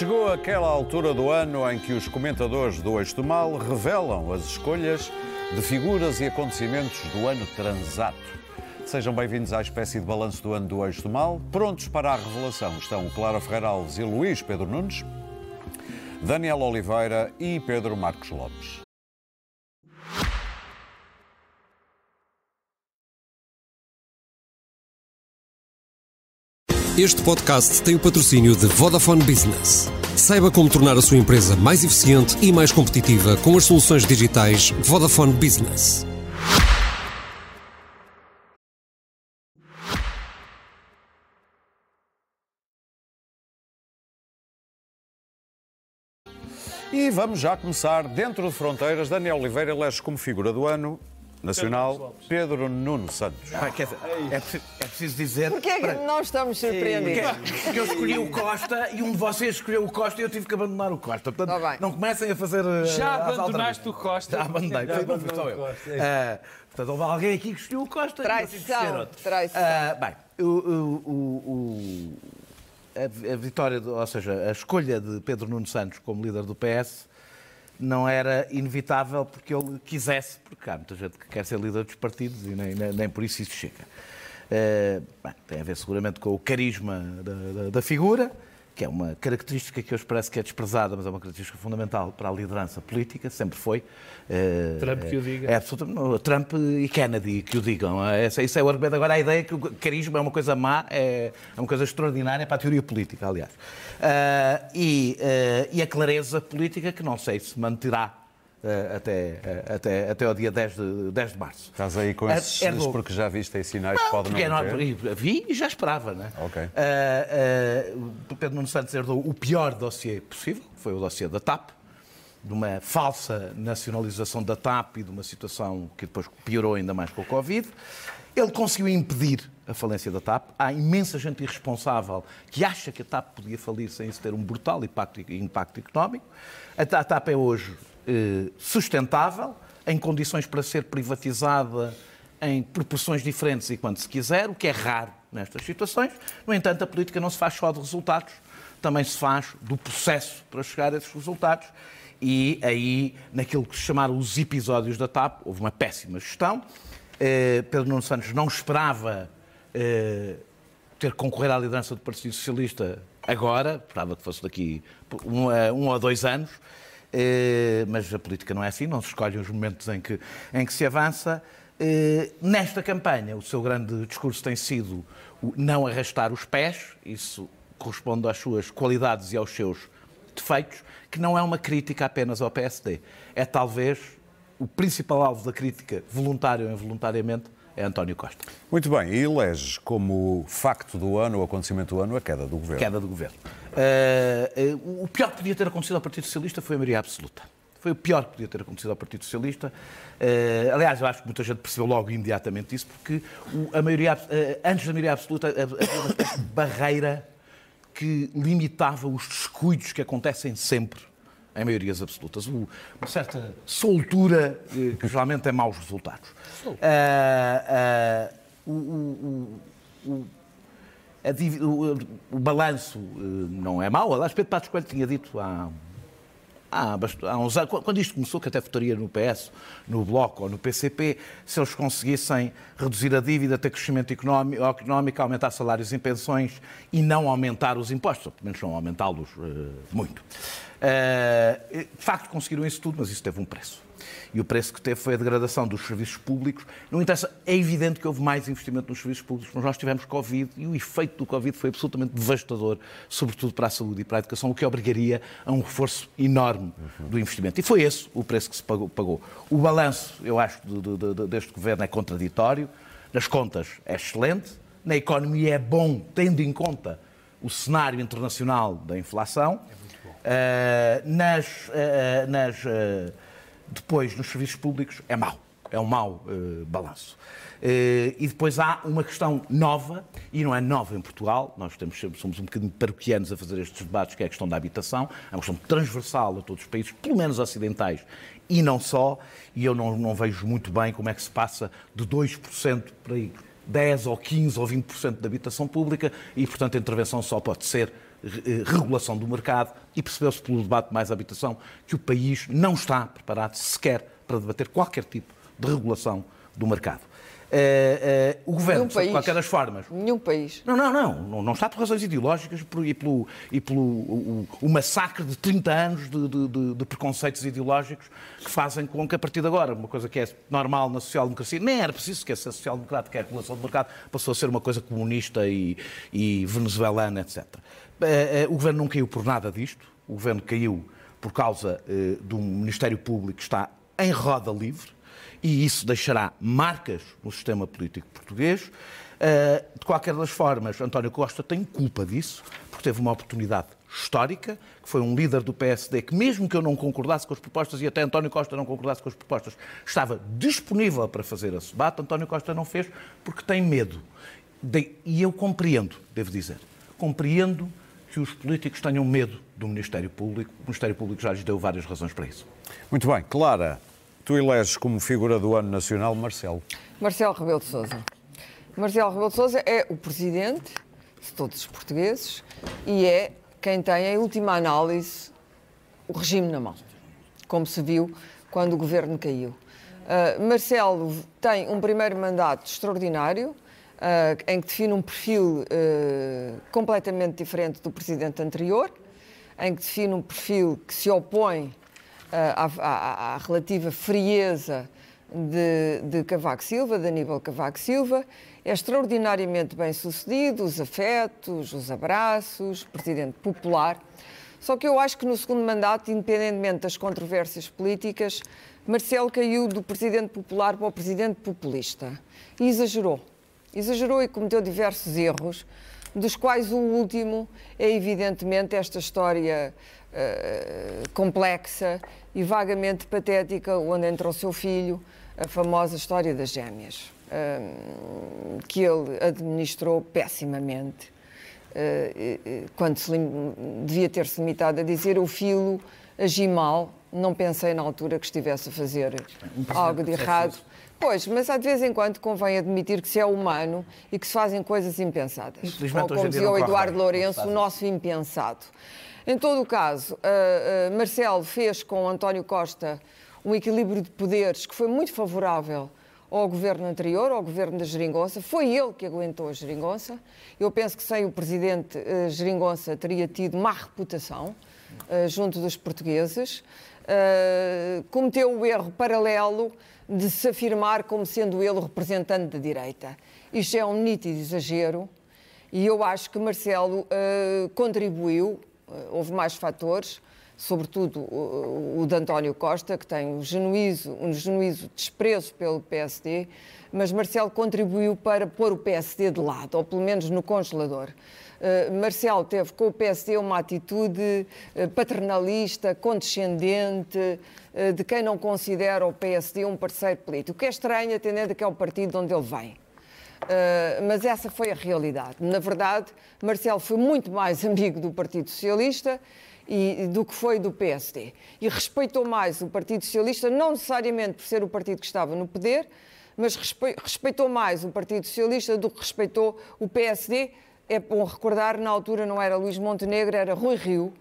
Chegou aquela altura do ano em que os comentadores do Eixo do Mal revelam as escolhas de figuras e acontecimentos do ano transato. Sejam bem-vindos à espécie de balanço do ano do Eixo do Mal. Prontos para a revelação estão Clara Ferreira Alves e Luís Pedro Nunes, Daniel Oliveira e Pedro Marcos Lopes. Este podcast tem o patrocínio de Vodafone Business. Saiba como tornar a sua empresa mais eficiente e mais competitiva com as soluções digitais Vodafone Business. E vamos já começar dentro de fronteiras. Daniel Oliveira elege como figura do ano nacional Pedro Nuno Santos. Ah, quer dizer, é, preciso, é preciso dizer. Porquê é que nós estamos surpreendidos? Porque, porque eu escolhi o Costa e um de vocês escolheu o Costa e eu tive que abandonar o Costa. Portanto, Tá não comecem a fazer. uh, Já as abandonaste o Costa? Já abandonei, Já não só o eu. Costa, é Ah, portanto, houve alguém aqui que escolheu o Costa. e Traição, outro. traição. Ah, bem, o, o- o- o- a, vitória, ou seja, a escolha de Pedro Nuno Santos como líder do PS não era inevitável porque ele quisesse, porque há muita gente que quer ser líder dos partidos e nem, nem, nem por isso isso chega. Eh, bem, tem a ver seguramente com o carisma da, da- da figura, que é uma característica que hoje parece que é desprezada, mas é uma característica fundamental para a liderança política, sempre foi. Eh, Trump que o diga. É absolutamente. Trump e Kennedy que o digam. É, Isso é o argumento. Agora, a ideia é que o carisma é uma coisa má, é, é uma coisa extraordinária para a teoria política, aliás. Ah, e, ah, e a clareza política que não sei se manterá até, ah, até, até ao dia 10 de, 10 de março. Estás aí com Ah, esses herdou- porque já viste aí sinais que podem é não ter? vi e já esperava, né? Ok. Ah, o Pedro Nuno Santos herdou o pior dossiê possível, que foi o dossiê da TAP, de uma falsa nacionalização da TAP e de uma situação que depois piorou ainda mais com o Covid. Ele conseguiu impedir a falência da TAP. Há imensa gente irresponsável que acha que a TAP podia falir sem isso ter um brutal impacto, impacto económico. A Ta- a TAP é hoje eh, sustentável, em condições para ser privatizada em proporções diferentes e quando se quiser, o que é raro nestas situações. No entanto, a política não se faz só de resultados, também se faz do processo para chegar a esses resultados. E aí, naquilo que se chamaram os episódios da TAP, houve uma péssima gestão. Eh, Pedro Nuno Santos não esperava eh, ter concorrer à liderança do Partido Socialista agora, esperava que fosse daqui um, ou dois anos, Eh, mas a política não é assim, não se escolhem os momentos em que, em que se avança. Eh, nesta campanha, o seu grande discurso tem sido não arrastar os pés, isso corresponde às suas qualidades e aos seus defeitos, que não é uma crítica apenas ao PSD. É talvez o principal alvo da crítica, voluntário ou involuntariamente, António Costa. Muito bem, e eleges como facto do ano, o acontecimento do ano, a queda do governo. Queda do governo. Eh, eh, o pior que podia ter acontecido ao Partido Socialista foi a maioria absoluta. Foi o pior que podia ter acontecido ao Partido Socialista. Eh, aliás, eu acho que muita gente percebeu logo imediatamente isso, porque o- a maioria, antes da maioria absoluta havia uma barreira que limitava os descuidos que acontecem sempre em maiorias absolutas. O- uma certa soltura eh, que geralmente tem maus resultados. Ah, ah, o- o- o- o- a divi- o, o balanço eh, não é mau. Aliás, Pedro Passos Coelho tinha dito há, há, bast- há uns anos, quando isto começou, que até votaria no PS, no Bloco ou no PCP, se eles conseguissem reduzir a dívida, ter crescimento económico, aumentar salários e pensões e não aumentar os impostos, ou pelo menos não aumentá-los eh, muito. Eh, de facto, conseguiram isso tudo, mas isso teve um preço. E o preço que teve foi a degradação dos serviços públicos. Não interessa, é evidente que houve mais investimento nos serviços públicos, mas nós tivemos Covid e o efeito do Covid foi absolutamente devastador, sobretudo para a saúde e para a educação, o que obrigaria a um reforço enorme do investimento. E foi esse o preço que se pagou. O balanço, eu acho, de- de- de- deste governo é contraditório, nas contas é excelente, na economia é bom, tendo em conta o cenário internacional da inflação. Uh, nas, uh, nas, uh, depois, nos serviços públicos, é mau. É um mau uh, balanço. Uh, e depois há uma questão nova, e não é nova em Portugal, nós temos, somos um bocadinho paroquianos a fazer estes debates, que é a questão da habitação, é uma questão transversal a todos os países, pelo menos ocidentais, e não só, e eu não, não vejo muito bem como é que se passa de 2% para aí 10 ou 15 ou 20% de habitação pública e, portanto, a intervenção só pode ser eh, regulação do mercado e percebeu-se pelo debate mais habitação que o país não está preparado sequer para debater qualquer tipo de regulação do mercado. Uh, uh, o governo, de qualquer das formas. Nenhum país. Não, não, não. Não está por razões ideológicas e pelo, e pelo o, o massacre de 30 anos de, de, de, preconceitos ideológicos que fazem com que, a partir de agora, uma coisa que é normal na social-democracia, nem era preciso que a social-democrática, a regulação do mercado, passou a ser uma coisa comunista e, e venezuelana, etc. Uh, o governo não caiu por nada disto. O governo caiu por causa de um Ministério Público que está em roda livre e isso deixará marcas no sistema político português. Eh, de qualquer das formas, António Costa tem culpa disso, porque teve uma oportunidade histórica, que foi um líder do PSD que, mesmo que eu não concordasse com as propostas, e até António Costa não concordasse com as propostas, estava disponível para fazer esse debate. António Costa não fez porque tem medo. E eu compreendo, devo dizer, compreendo que os políticos tenham medo do Ministério Público. O Ministério Público já lhes deu várias razões para isso. Muito bem. Clara, Tu eleges como figura do ano nacional Marcelo. Marcelo Rebelo de Sousa. Marcelo Rebelo de Sousa é o presidente de todos os portugueses e é quem tem, em última análise, o regime na mão, como se viu quando o governo caiu. Uh, Marcelo tem um primeiro mandato extraordinário, uh, em que define um perfil uh, completamente diferente do presidente anterior, em que define um perfil que se opõe à, à, à relativa frieza de, de, Cavaco Silva, de Aníbal Cavaco Silva, é extraordinariamente bem sucedido, os afetos, os abraços, presidente popular. Só que eu acho que no segundo mandato, independentemente das controvérsias políticas, Marcelo caiu do presidente popular para o presidente populista e exagerou. Exagerou e cometeu diversos erros, dos quais o último é evidentemente esta história uh, complexa e vagamente patética, onde entra o seu filho, a famosa história das gêmeas, uh, que ele administrou pessimamente, uh, quando se devia ter-se limitado a dizer o filho agi mal, não pensei na altura que estivesse a fazer algo de errado. Pois, mas há de vez em quando convém admitir que se é humano e que se fazem coisas impensadas. Ou, como dizia o Eduardo Lourenço, o nosso impensado. Em todo o caso, uh, uh, Marcelo fez com António Costa um equilíbrio de poderes que foi muito favorável ao governo anterior, ao governo da Geringonça. Foi ele que aguentou a Geringonça. Eu penso que sem o presidente uh, Geringonça teria tido má reputação uh, junto dos portugueses. Uh, cometeu o erro paralelo de se afirmar como sendo ele o representante da direita. Isto é um nítido exagero e eu acho que Marcelo contribuiu eh, houve mais fatores, sobretudo o, o de António Costa, que tem um genuízo, um genuízo desprezo pelo PSD, mas Marcelo contribuiu para pôr o PSD de lado, ou pelo menos no congelador. Uh, Marcelo teve com o PSD uma atitude uh, paternalista, condescendente, uh, de quem não considera o PSD um parceiro político, que é estranho, atendendo a que é o partido de onde ele vem. Uh, mas essa foi a realidade. Na verdade, Marcelo foi muito mais amigo do Partido Socialista e, do que foi do PSD. E respeitou mais o Partido Socialista, não necessariamente por ser o partido que estava no poder, mas respeitou mais o Partido Socialista do que respeitou o PSD. É bom recordar, na altura não era Luís Montenegro, era Rui Rio,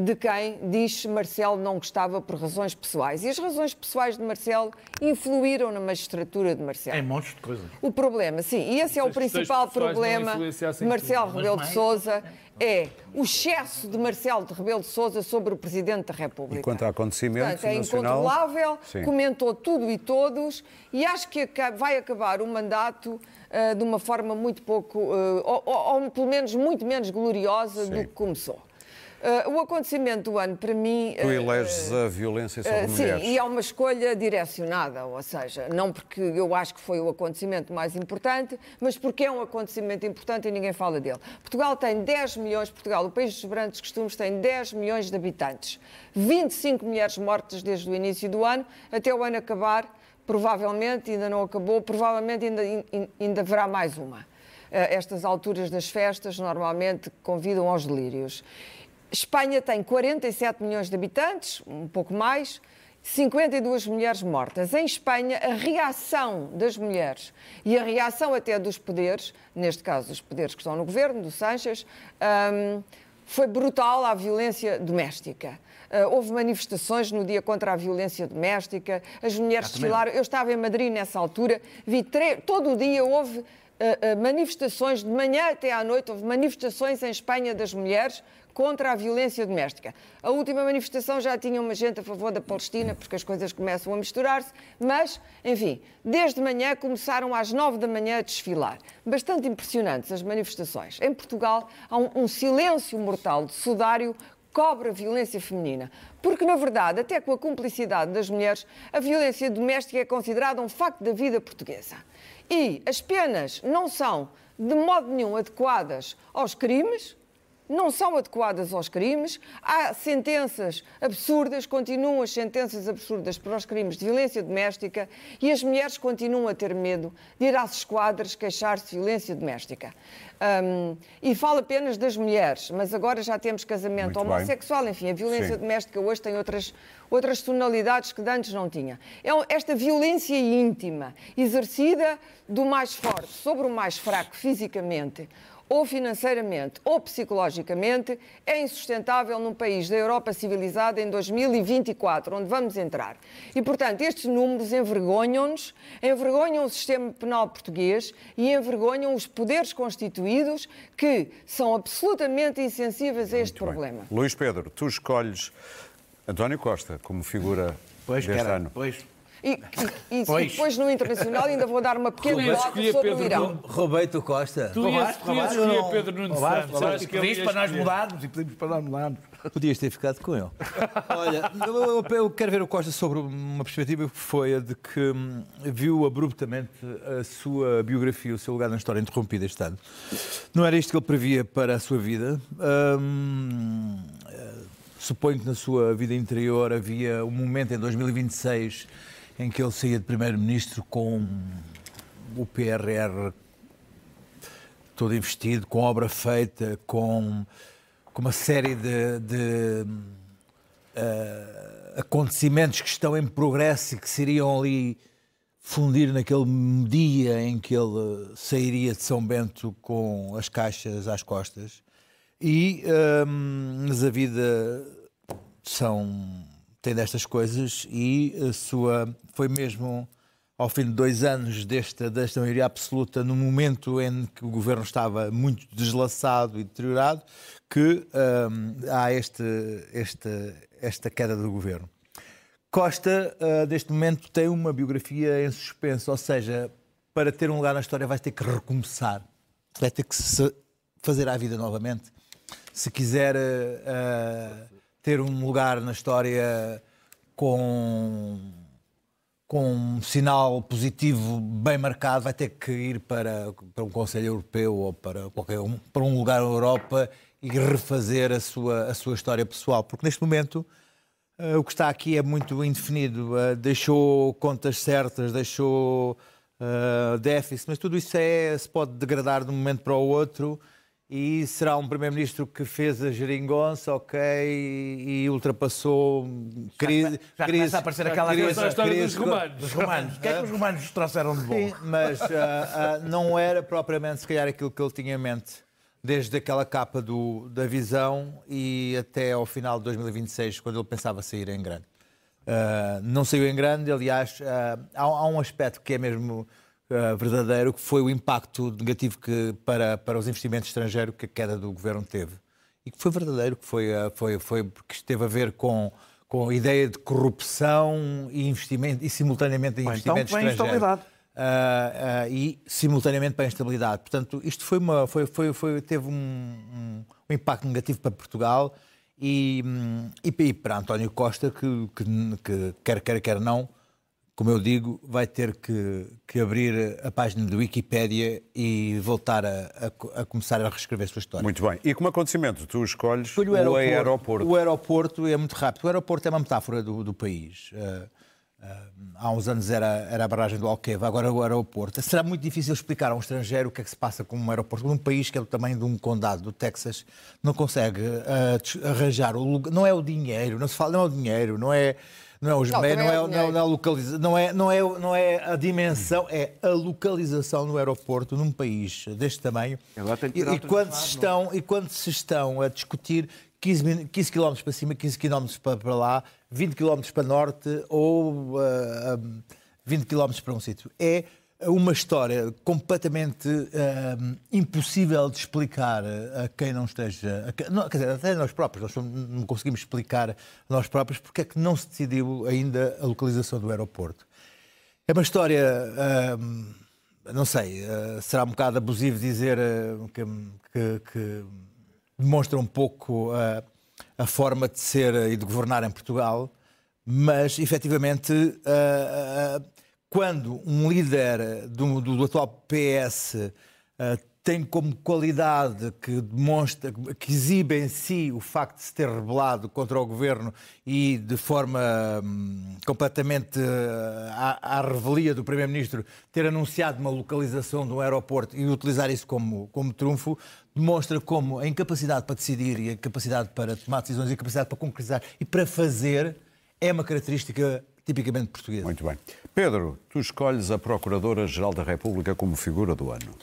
de quem diz Marcelo não gostava por razões pessoais. E as razões pessoais de Marcelo influíram na magistratura de Marcelo. É um monte de coisa. O problema, sim, e esse é o principal problema de Marcelo Rebelo de Sousa, é o excesso de Marcelo de Rebelo de Sousa sobre o Presidente da República. E quanto a acontecimentos Portanto, é nacional... incontrolável, sim. comentou tudo e todos, e acho que vai acabar o mandato uh, de uma forma muito pouco, uh, ou, ou, ou, pelo menos muito menos gloriosa sim. do que começou. Uh, o acontecimento do ano, para mim. Tu eleges uh, a violência sobre uh, mulheres. Sim, e é uma escolha direcionada, ou seja, não porque eu acho que foi o acontecimento mais importante, mas porque é um acontecimento importante e ninguém fala dele. Portugal tem 10 milhões, Portugal, o país dos grandes costumes, tem 10 milhões de habitantes. 25 mulheres mortas desde o início do ano, até o ano acabar, provavelmente, ainda não acabou, provavelmente ainda, ainda haverá mais uma. Estas alturas das festas normalmente convidam aos delírios. Espanha tem 47 milhões de habitantes, um pouco mais, 52 mulheres mortas. Em Espanha, a reação das mulheres e a reação até dos poderes, neste caso dos poderes que estão no governo, do Sánchez, um, foi brutal à violência doméstica. Uh, houve manifestações no dia contra a violência doméstica, as mulheres desfilaram. Eu estava em Madrid nessa altura, vi todo o dia houve uh, uh, manifestações, de manhã até à noite, houve manifestações em Espanha das mulheres contra a violência doméstica. A última manifestação já tinha uma gente a favor da Palestina, porque as coisas começam a misturar-se, mas, enfim, desde manhã começaram às nove da manhã a desfilar. Bastante impressionantes as manifestações. Em Portugal há um, um silêncio mortal de sudário cobre a violência feminina. Porque, na verdade, até com a cumplicidade das mulheres, a violência doméstica é considerada um facto da vida portuguesa. E as penas não são, de modo nenhum, adequadas aos crimes, não são adequadas aos crimes. Há sentenças absurdas, continuam as sentenças absurdas para os crimes de violência doméstica e as mulheres continuam a ter medo de ir às esquadras queixar-se de violência doméstica. Um, e falo apenas das mulheres, mas agora já temos casamento Muito homossexual, bem. enfim, a violência Sim. doméstica hoje tem outras, outras tonalidades que antes não tinha. É esta violência íntima, exercida do mais forte sobre o mais fraco fisicamente ou financeiramente ou psicologicamente, é insustentável num país da Europa civilizada em 2024, onde vamos entrar. E, portanto, estes números envergonham-nos, envergonham o sistema penal português e envergonham os poderes constituídos que são absolutamente insensíveis a este Muito problema. Bem. Luís Pedro, tu escolhes António Costa como figura pois, deste ano. Pois. E, e, e depois no Internacional ainda vou dar uma pequena nota sobre Pedro o Irão. Roubei-te o Costa. Tu ias, escolher Pedro Nunes Santos. Acho que pedimos para nós mudarmos e pedimos para nós mudarmos. Podias ter ficado com ele. Olha, eu, quero ver o Costa sobre uma perspectiva que foi a de que hum, viu abruptamente a sua biografia, o seu lugar na história interrompida este ano. Não era isto que ele previa para a sua vida. Hum, eh, suponho que na sua vida interior havia um momento em 2026 em que ele saía de primeiro-ministro com o PRR todo investido, com obra feita, com, com uma série de, de uh, acontecimentos que estão em progresso e que seriam ali fundir naquele dia em que ele sairia de São Bento com as caixas às costas. E, um, mas a vida são tem destas coisas e a sua foi mesmo ao fim de dois anos desta, desta maioria absoluta, no momento em que o governo estava muito deslaçado e deteriorado, que hum, há este, este, esta queda do governo. Costa, uh, neste momento, tem uma biografia em suspenso, ou seja, para ter um lugar na história vai ter que recomeçar, vai ter que se fazer a vida novamente. Se quiser uh, ter um lugar na história com, com um sinal positivo bem marcado, vai ter que ir para, para um Conselho Europeu ou para, qualquer um, para um lugar na Europa e refazer a sua, a sua história pessoal. Porque neste momento uh, o que está aqui é muito indefinido. Uh, deixou contas certas, deixou uh, déficit, mas tudo isso é, se pode degradar de um momento para o outro e será um primeiro-ministro que fez a geringonça, ok, e, ultrapassou crise. Já, já crise, começa a aparecer aquela crise, a história crise, dos romanos. Dos romanos. O que é que os romanos trouxeram de bom? Sim, mas uh, uh, não era propriamente, se calhar, aquilo que ele tinha em mente. Desde aquela capa do, da visão e até ao final de 2026, quando ele pensava sair em grande. Uh, não saiu em grande, aliás, há, há um aspecto que é mesmo uh, verdadeiro, que foi o impacto negativo que, para, para os investimentos estrangeiros que a queda do governo teve. E que foi verdadeiro, que foi, uh, foi, foi porque esteve a ver com, com a ideia de corrupção e investimento e simultaneamente de investimento então, estrangeiro. Uh, e simultaneamente para a instabilidade. Portanto, isto foi uma, foi, foi, foi teve um, um, um, impacto negativo para Portugal e, um, e, e, para António Costa, que, que, que quer quer, quer não, como eu digo, vai ter que, que abrir a página do Wikipédia e voltar a, a, a, começar a reescrever a sua história. Muito bem. E como acontecimento, tu escolhes o aeroporto. O aeroporto, o aeroporto é muito rápido. O aeroporto é uma metáfora do, do país. Uh, uh, há uns anos era, era a barragem do Alqueva, agora é o aeroporto. Será muito difícil explicar a um estrangeiro o que é que se passa com um aeroporto. Num país que é do tamanho de um condado do Texas, não consegue uh, arranjar o lugar. Não é o dinheiro, não se fala, não é o dinheiro, não é Não é os não, meios, não, é, não, é, não, é localiza, não, é, não, é, não é a dimensão, é a localização no aeroporto num país deste tamanho. E, e, quando se estão, e quando se estão a discutir 15, 15 km para cima, 15 km para, para lá, 20 km para norte ou uh, 20 km para um sítio. É uma história completamente uh, impossível de explicar a quem não esteja. A, não, quer dizer, até nós próprios, nós não conseguimos explicar nós próprios porque é que não se decidiu ainda a localização do aeroporto. É uma história. Uh, não sei, uh, será um bocado abusivo dizer que, que, que, demonstra um pouco a forma de ser e de governar em Portugal, mas efetivamente quando um líder do, do, do atual PS uh, eh, tem como qualidade que demonstra, que exibe em si o facto de se ter rebelado contra o governo e de forma hum, completamente uh, à, à, revelia do Primeiro-Ministro ter anunciado uma localização do aeroporto e utilizar isso como, como trunfo, demonstra como a incapacidade para decidir e a capacidade para tomar decisões e a capacidade para concretizar e para fazer é uma característica tipicamente portuguesa. Muito bem. Pedro, tu escolhes a Procuradora-Geral da República como figura do ano.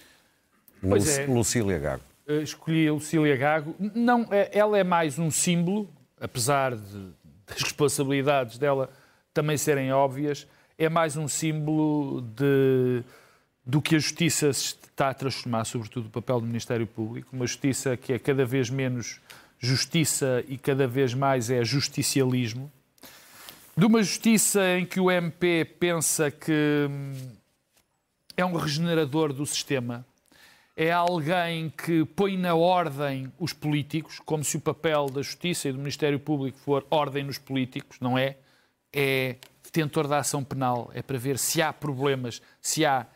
Pois Luc é. Lucília Gago. Eh, escolhi a Lucília Gago. Não, eh, ela é mais um símbolo, apesar de, das responsabilidades dela também serem óbvias, é mais um símbolo de, do que a justiça se está a transformar, sobretudo o papel do Ministério Público, uma justiça que é cada vez menos justiça e cada vez mais é justicialismo de uma justiça em que o MP pensa que hum, é um regenerador do sistema, é alguém que põe na ordem os políticos, como se o papel da Justiça e do Ministério Público for ordem nos políticos, não é? É detentor da ação penal, é para ver se há problemas, se há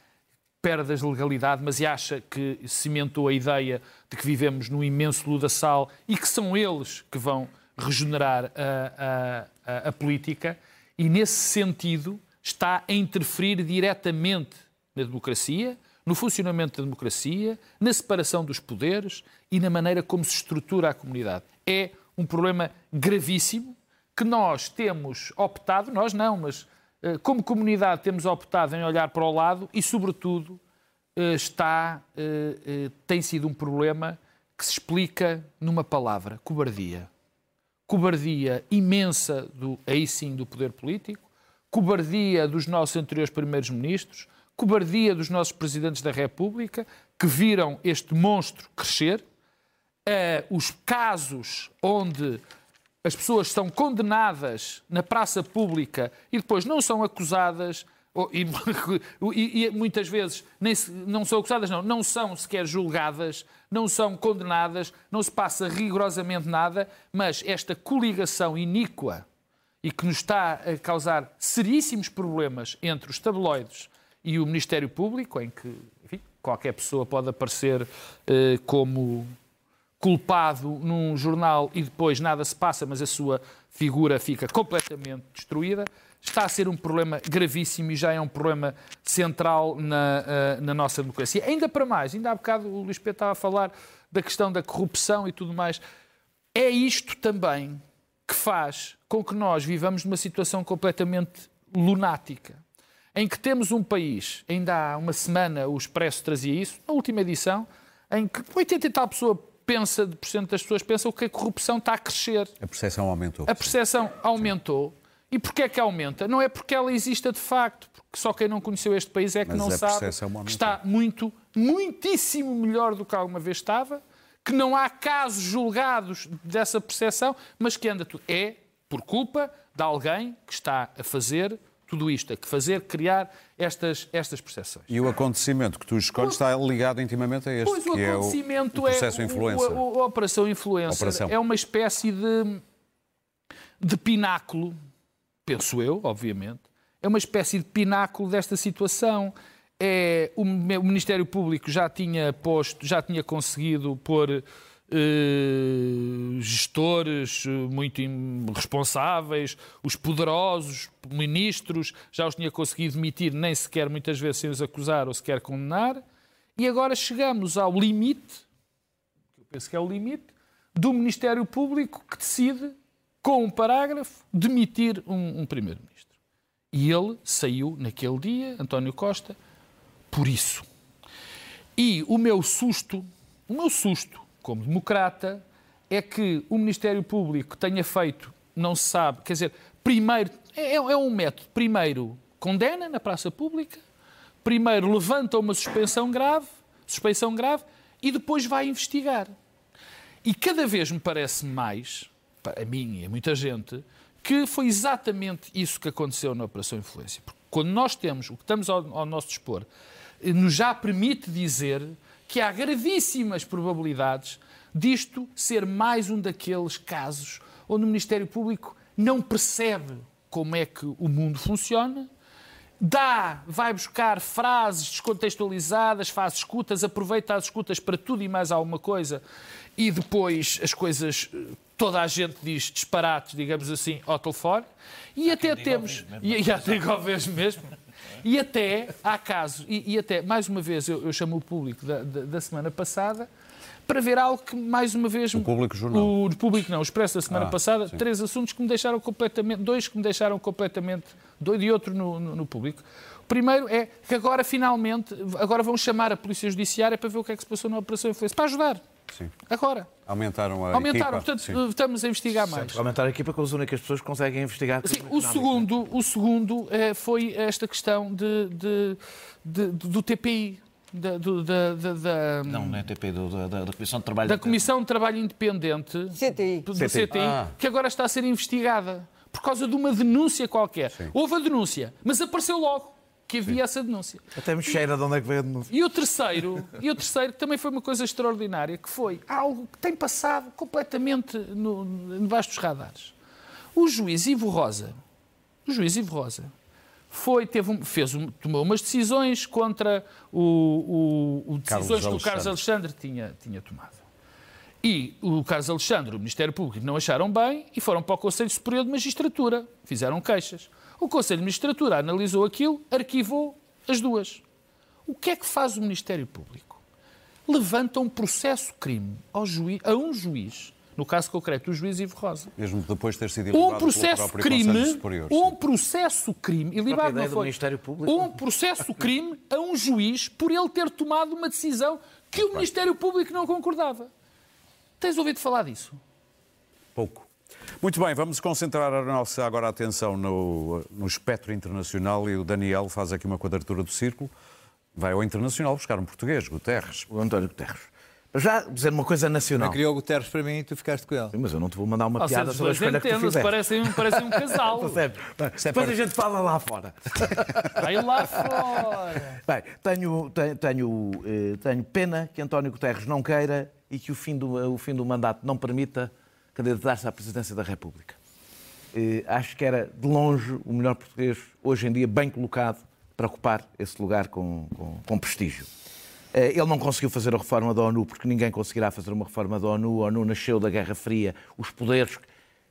perdas de legalidade, mas acha que cimentou a ideia de que vivemos num imenso ludaçal e que são eles que vão regenerar a, a, a, política e, nesse sentido, está a interferir diretamente na democracia, no funcionamento da democracia, na separação dos poderes e na maneira como se estrutura a comunidade. É um problema gravíssimo que nós temos optado, nós não, mas eh, como comunidade temos optado em olhar para o lado e, sobretudo, eh, está, eh, tem sido um problema que se explica numa palavra: cobardia cobardia imensa, do, aí sim, do poder político, cobardia dos nossos anteriores primeiros-ministros, cobardia dos nossos presidentes da República, que viram este monstro crescer, uh, os casos onde as pessoas são condenadas na praça pública e depois não são acusadas e, e, e, muitas vezes nem se, não são acusadas, não, não são sequer julgadas, não são condenadas, não se passa rigorosamente nada, mas esta coligação iníqua e que nos está a causar seríssimos problemas entre os tabloides e o Ministério Público, em que enfim, qualquer pessoa pode aparecer eh, como culpado num jornal e depois nada se passa, mas a sua figura fica completamente destruída está a ser um problema gravíssimo e já é um problema central na, uh, na nossa democracia. Ainda para mais, ainda há bocado o Luís Pedro estava a falar da questão da corrupção e tudo mais. É isto também que faz com que nós vivamos numa situação completamente lunática, em que temos um país, ainda há uma semana o Expresso trazia isso, na última edição, em que 80 e tal pessoa pensa, de porcento das pessoas pensam que a corrupção está a crescer. A percepção aumentou. A percepção aumentou. E porquê é que aumenta? Não é porque ela exista de facto, porque só quem não conheceu este país é que Mas não sabe que está muito, muitíssimo melhor do que alguma vez estava, que não há casos julgados dessa percepção, mas que anda tudo. É por culpa de alguém que está a fazer tudo isto, a fazer, criar estas, estas percepções. E o acontecimento que tu escolhes está ligado intimamente a este, pois, que é o, o processo é, influência. O, a, Operação Influência Operação. é uma espécie de, de pináculo penso eu, obviamente, é uma espécie de pináculo desta situação. É, o, o Ministério Público já tinha posto, já tinha conseguido pôr eh, gestores muito responsáveis, os poderosos ministros, já os tinha conseguido demitir, nem sequer muitas vezes sem os acusar ou sequer condenar. E agora chegamos ao limite, que eu penso que é o limite, do Ministério Público que decide com um parágrafo, demitir um, um primeiro-ministro. E ele saiu naquele dia, António Costa, por isso. E o meu susto, o meu susto como democrata, é que o Ministério Público tenha feito, não se sabe, quer dizer, primeiro, é, é um método, primeiro condena na praça pública, primeiro levanta uma suspensão grave, suspeição grave, e depois vai investigar. E cada vez me parece mais, a mim e a muita gente, que foi exatamente isso que aconteceu na Operação Influência. Porque quando nós temos o que estamos ao, ao nosso dispor, eh, nos já permite dizer que há gravíssimas probabilidades disto ser mais um daqueles casos onde o Ministério Público não percebe como é que o mundo funciona, dá, vai buscar frases descontextualizadas, faz escutas, aproveita as escutas para tudo e mais alguma coisa e depois as coisas, toda a gente diz disparates, digamos assim, ao telefone e há até temos, e, e até mesmo, mesmo e até há casos, e, e, até, mais uma vez, eu, eu chamo o público da, da, da semana passada para ver algo que, mais uma vez... O Público Jornal. O, o Público não, o Expresso da semana ah, passada, sim. três assuntos que me deixaram completamente... Dois que me deixaram completamente... Dois e outro no, no, no, Público. O primeiro é que agora, finalmente, agora vão chamar a Polícia Judiciária para ver o que é que se passou na Operação Influência. Para ajudar. Sim. Agora. Aumentaram a Aumentaram, equipa. portanto, Sim. estamos a investigar mais. Aumentar a equipa com as únicas pessoas que conseguem investigar. Sim, o segundo, o segundo eh, foi esta questão de, de- de- do TPI, da, do- da- da- da- Não, não é TP, do- da, da, da Comissão de Trabalho. da Comissão de Trabalho Independente CTI. do CTI. CTI, Ah. que agora está a ser investigada por causa de uma denúncia qualquer. Houve a denúncia, mas apareceu logo que havia essa denúncia. Até me cheira de onde é que veio a denúncia. E o terceiro, e o terceiro que também foi uma coisa extraordinária, que foi algo que tem passado completamente no, no- debaixo dos radares. O juiz Ivo Rosa, o juiz Ivo Rosa, foi, teve um- fez um- tomou umas decisões contra o, o- o Carlos decisões que o Carlos Alexandre. Alexandre tinha, tinha tomado. E o Carlos Alexandre, o Ministério Público, não acharam bem e foram para o Conselho Superior de Magistratura. Fizeram queixas. O Conselho de Magistratura analisou aquilo, arquivou as duas. O que é que faz o Ministério Público? Levanta um processo-crime ao juiz, a um juiz, no caso concreto, o juiz Ivo Rosa. Mesmo depois de ter sido Um processo-crime, Conselho Superior. um processo-crime, e não foi, Ministério Público. um processo-crime a um juiz por ele ter tomado uma decisão que o Ministério Público não concordava. Tens ouvido falar disso? Pouco. Muito bem, vamos concentrar a nossa agora atenção no, no espectro internacional e o Daniel faz aqui uma quadratura do círculo. Vai ao internacional buscar um português, Guterres. O António Guterres. Já dizer uma coisa nacional. Não criou o Guterres para mim e tu ficaste com ele. Sim, Mas eu não te vou mandar uma Ou piada sobre a escolha que tu parecem, parecem um casal. Percebe? Depois a gente fala lá fora. Vai lá fora. Bem, tenho, tenho, tenho, eh, tenho pena que António Guterres não queira e que o fim do, o fim do mandato não permita candidatar-se à presidência da República. Eh, Acho que era, de longe, o melhor português, hoje em dia, bem colocado para ocupar esse lugar com, com, com prestígio. Eh, Ele não conseguiu fazer a reforma da ONU, porque ninguém conseguirá fazer uma reforma da ONU. A ONU nasceu da Guerra Fria. Os poderes,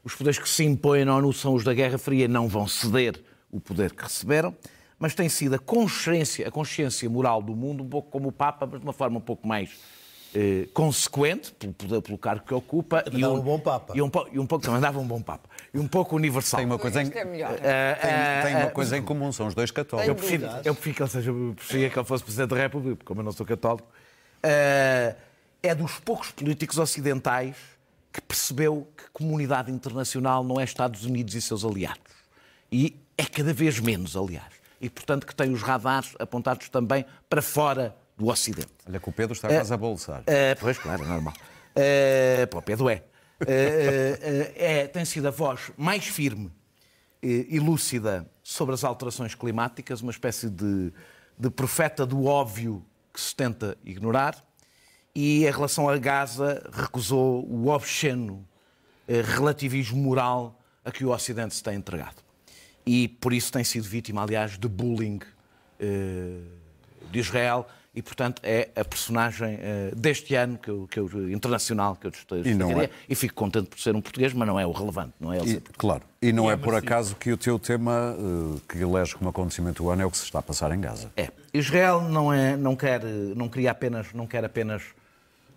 os poderes que se impõem na ONU são os da Guerra Fria, não vão ceder o poder que receberam. Mas tem sido a consciência, a consciência moral do mundo, um pouco como o Papa, mas de uma forma um pouco mais eh, consequente, pelo, poder- pelo cargo que ocupa. Também dava um bom Papa. E um, e um pouco também dava um bom Papa. E um pouco universal. Tem uma coisa em, é melhor. Eh, tem, eh, tem uma eh, coisa em comum, são os dois eu católicos. prefiro, eu prefiro que ele seja, eu preferia que ele fosse Presidente da República, porque como eu não sou católico. eh, é dos poucos políticos ocidentais que percebeu que comunidade internacional não é Estados Unidos e seus aliados. E é cada vez menos, aliás. E, portanto, que tem os radares apontados também para fora do Ocidente. Olha que o Pedro está quase a bolsar. Eh, pois, claro, é normal. Uh, para o Pedro é. Eh, eh, eh, é. Tem sido a voz mais firme eh, e lúcida sobre as alterações climáticas, uma espécie de, de profeta do óbvio que se tenta ignorar. E em relação a Gaza, recusou o obsceno eh, relativismo moral a que o Ocidente se tem entregado. E por isso tem sido vítima, aliás, de bullying eh, de Israel e, portanto, é a personagem eh, deste ano que eu, que eu- internacional que eu destacaria. E não é. E fico contente por ser um português, mas não é o relevante, não é E, claro, e não é por acaso que o teu tema, eh, que elege como acontecimento do ano, é o que se está a passar em Gaza. É. Israel não, é, não, quer, não queria apenas, não quer apenas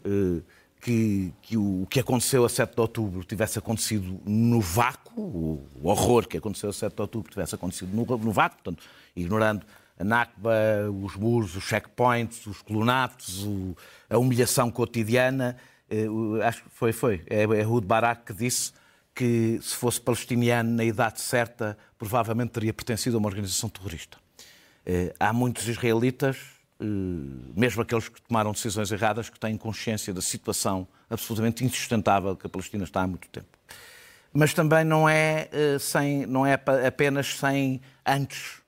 eh, que, que o, que aconteceu a 7 de outubro tivesse acontecido no vácuo, o, o horror que aconteceu a 7 de outubro tivesse acontecido no, no vácuo, portanto, ignorando a Nakba, os muros, os checkpoints, os colonatos, o, a humilhação cotidiana. O- acho que foi, foi. É, é Rud Barak que disse que se fosse palestiniano na idade certa, provavelmente teria pertencido a uma organização terrorista. Eh, há muitos israelitas, eh, mesmo aqueles que tomaram decisões erradas, que têm consciência da situação absolutamente insustentável que a Palestina está há muito tempo. Mas também não é, sem, não é apenas sem antes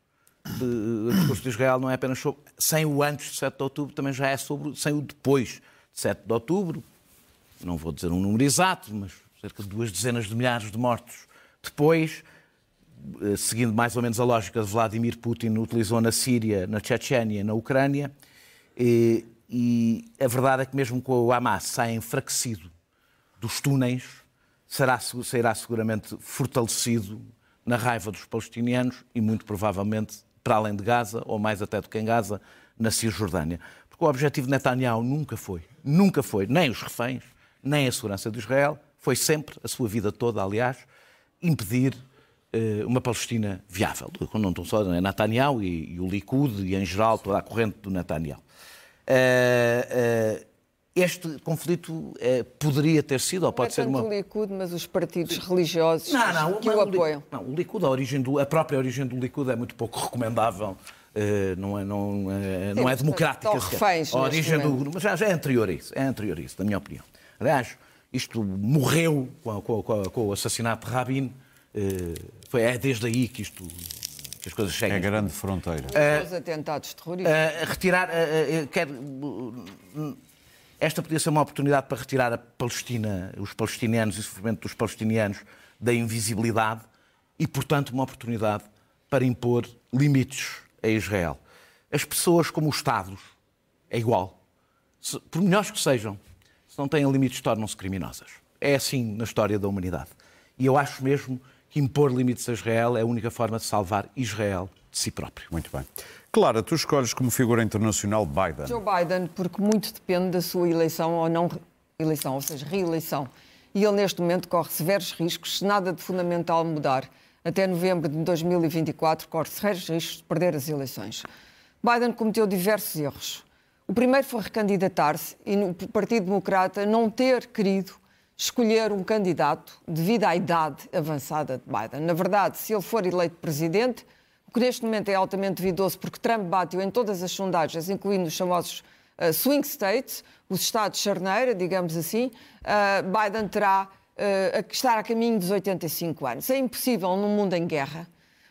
o discurso de Israel não é apenas sobre, sem o antes de 7 de outubro, também já é sobre sem o depois de 7 de outubro. Não vou dizer um número exato, mas cerca de duas dezenas de milhares de mortos depois, eh, seguindo mais ou menos a lógica de Vladimir Putin utilizou na Síria, na Chechênia, na Ucrânia. E, e a verdade é que mesmo com o Hamas sai enfraquecido dos túneis, será, será seguramente fortalecido na raiva dos palestinianos e muito provavelmente para além de Gaza, ou mais até do que em Gaza, na Cisjordânia. Porque o objetivo de Netanyahu nunca foi, nunca foi, nem os reféns, nem a segurança de Israel, foi sempre, a sua vida toda, aliás, impedir eh, uma Palestina viável. Não estou só é Netanyahu e, e o Likud e, em geral, toda a corrente do Netanyahu. Eh, eh, este conflito eh, poderia ter sido, ou pode não ser é tanto uma. o Likud, mas os partidos religiosos Não, não, que o apoiam. Não, o Likud, a, origem do, a própria origem do Likud é muito pouco recomendável. eh, não é, não, é, não é democrática. reféns a origem do mas já, já é anterior a isso, é anterior a isso, na minha opinião. Aliás, isto morreu com, com com com o assassinato de Rabin. eh, foi, é desde aí que isto que as coisas É chegam. a grande fronteira. Os atentados terroristas. Uh, retirar. uh, uh, quer, uh, esta podia ser uma oportunidade para retirar a Palestina, os palestinianos e o sofrimento dos palestinianos da invisibilidade e, portanto, uma oportunidade para impor limites a Israel. As pessoas, como os Estados, é igual. Se- por melhores que sejam, se não têm limites, tornam-se criminosas. É assim na história da humanidade. E eu acho mesmo que impor limites a Israel é a única forma de salvar Israel de si próprio. Muito bem. Clara, tu escolhes como figura internacional Biden. Joe Biden, porque muito depende da sua eleição ou não eleição, ou seja, reeleição. E ele, neste momento, corre severos riscos, se nada de fundamental mudar. Até novembro de 2024, corre severos riscos de perder as eleições. Biden cometeu diversos erros. O primeiro foi recandidatar-se e no Partido Democrata não ter querido escolher um candidato devido à idade avançada de Biden. Na verdade, se ele for eleito presidente, o que neste momento é altamente duvidoso, porque Trump bateu em todas as sondagens, incluindo os famosos uh, swing states, os estados charneira, digamos assim, uh, Biden terá uh, a estar a caminho dos 85 anos. É impossível num mundo em guerra,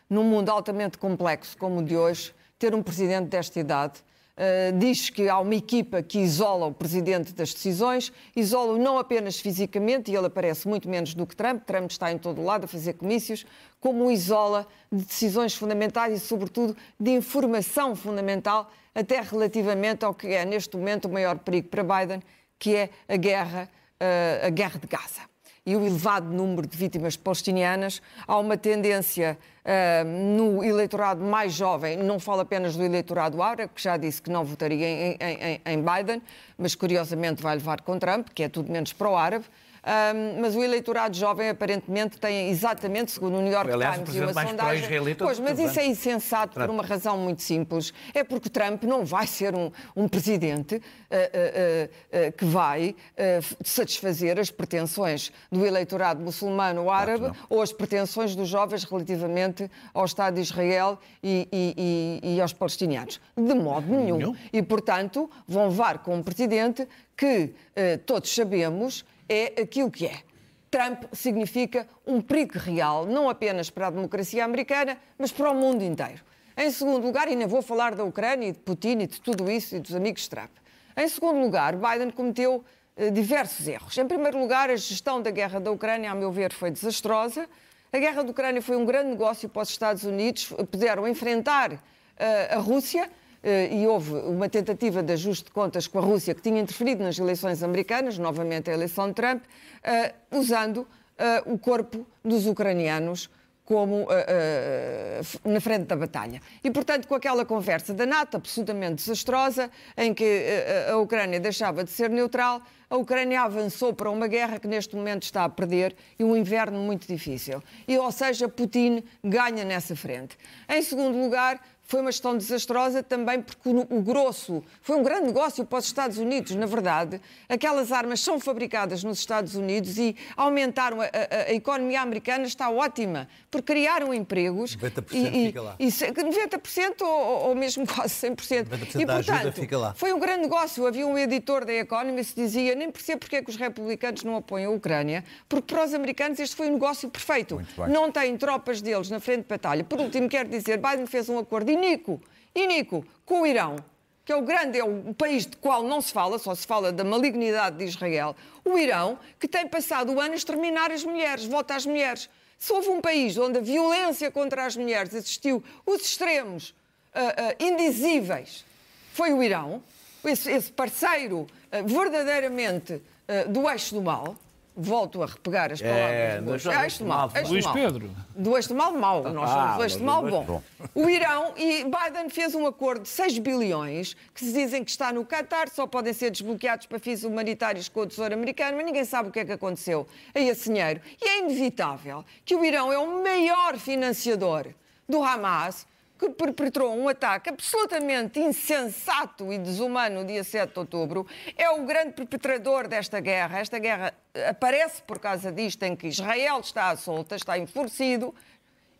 num mundo altamente complexo como o de hoje, ter um presidente desta idade. Uh, diz que há uma equipa que isola o presidente das decisões, isola-o não apenas fisicamente, e ele aparece muito menos do que Trump, Trump está em todo lado a fazer comícios, como o isola de decisões fundamentais e, sobretudo, de informação fundamental, até relativamente ao que é, neste momento, o maior perigo para Biden, que é a guerra, uh, a guerra de Gaza e o elevado número de vítimas palestinianas. Há uma tendência uh, no eleitorado mais jovem, não falo apenas do eleitorado árabe, que já disse que não votaria em, em, em Biden, mas curiosamente vai levar com Trump, que é tudo menos pró-árabe. Um, mas o eleitorado jovem aparentemente tem exatamente, segundo o New York Aliás, Times e uma sondagem. Pois, mas isso é insensato por uma razão muito simples. É porque Trump não vai ser um, um presidente uh, uh, uh, que vai uh, satisfazer as pretensões do eleitorado muçulmano ou árabe ou as pretensões dos jovens relativamente ao Estado de Israel e, e- e- e aos palestinianos. De modo nenhum. Nenhum. E, portanto, vão levar com um presidente que eh, todos sabemos é aquilo que é. Trump significa um perigo real, não apenas para a democracia americana, mas para o mundo inteiro. Em segundo lugar, e nem vou falar da Ucrânia e de Putin e de tudo isso e dos amigos de Trump. Em segundo lugar, Biden cometeu eh, diversos erros. Em primeiro lugar, a gestão da guerra da Ucrânia, a meu ver, foi desastrosa. A guerra da Ucrânia foi um grande negócio para os Estados Unidos, puderam enfrentar eh, a Rússia, e houve uma tentativa de ajuste de contas com a Rússia, que tinha interferido nas eleições americanas, novamente a eleição de Trump, eh, usando eh, o corpo dos ucranianos como eh, eh, na frente da batalha. E, portanto, com aquela conversa da NATO absolutamente desastrosa, em que eh, a Ucrânia deixava de ser neutral, a Ucrânia avançou para uma guerra que neste momento está a perder e um inverno muito difícil. E, ou seja, Putin ganha nessa frente. Em segundo lugar, foi uma gestão desastrosa também porque o, grosso foi um grande negócio para os Estados Unidos, na verdade. Aquelas armas são fabricadas nos Estados Unidos e aumentaram a, a, a economia americana está ótima, porque criaram empregos. 90% e, fica lá. E, 90% ou, ou mesmo quase 100%. 90% e, da portanto, ajuda fica lá. Foi um grande negócio. Havia um editor da Economist que dizia nem percebo porque é que os republicanos não apoiam a Ucrânia, porque para os americanos este foi um negócio perfeito. Não têm tropas deles na frente de batalha. Por último, quero dizer, Biden fez um acordo Nico, e Nico, com o Irão, que é o grande, é o país de qual não se fala, só se fala da malignidade de Israel, o Irão, que tem passado o ano a exterminar as mulheres, vota às mulheres. Se houve um país onde a violência contra as mulheres assistiu os extremos uh, uh, indizíveis, foi o Irão, esse, esse parceiro uh, verdadeiramente do eixo do mal, volto a repegar as palavras é, do eixo mal, eixo Luís mal. Pedro. Do mal, mau. Nós somos ah, do eixo mal, bom. bom. O Irão e Biden fez um acordo de 6 bilhões que se dizem que está no Qatar, só podem ser desbloqueados para fins humanitários com o Tesouro Americano, mas ninguém sabe o que é que aconteceu a esse dinheiro. E é inevitável que o Irão é o maior financiador do Hamas, que perpetrou um ataque absolutamente insensato e desumano no dia 7 de outubro, é o grande perpetrador desta guerra. Esta guerra aparece por causa disto, em que Israel está à solta, está enfurecido.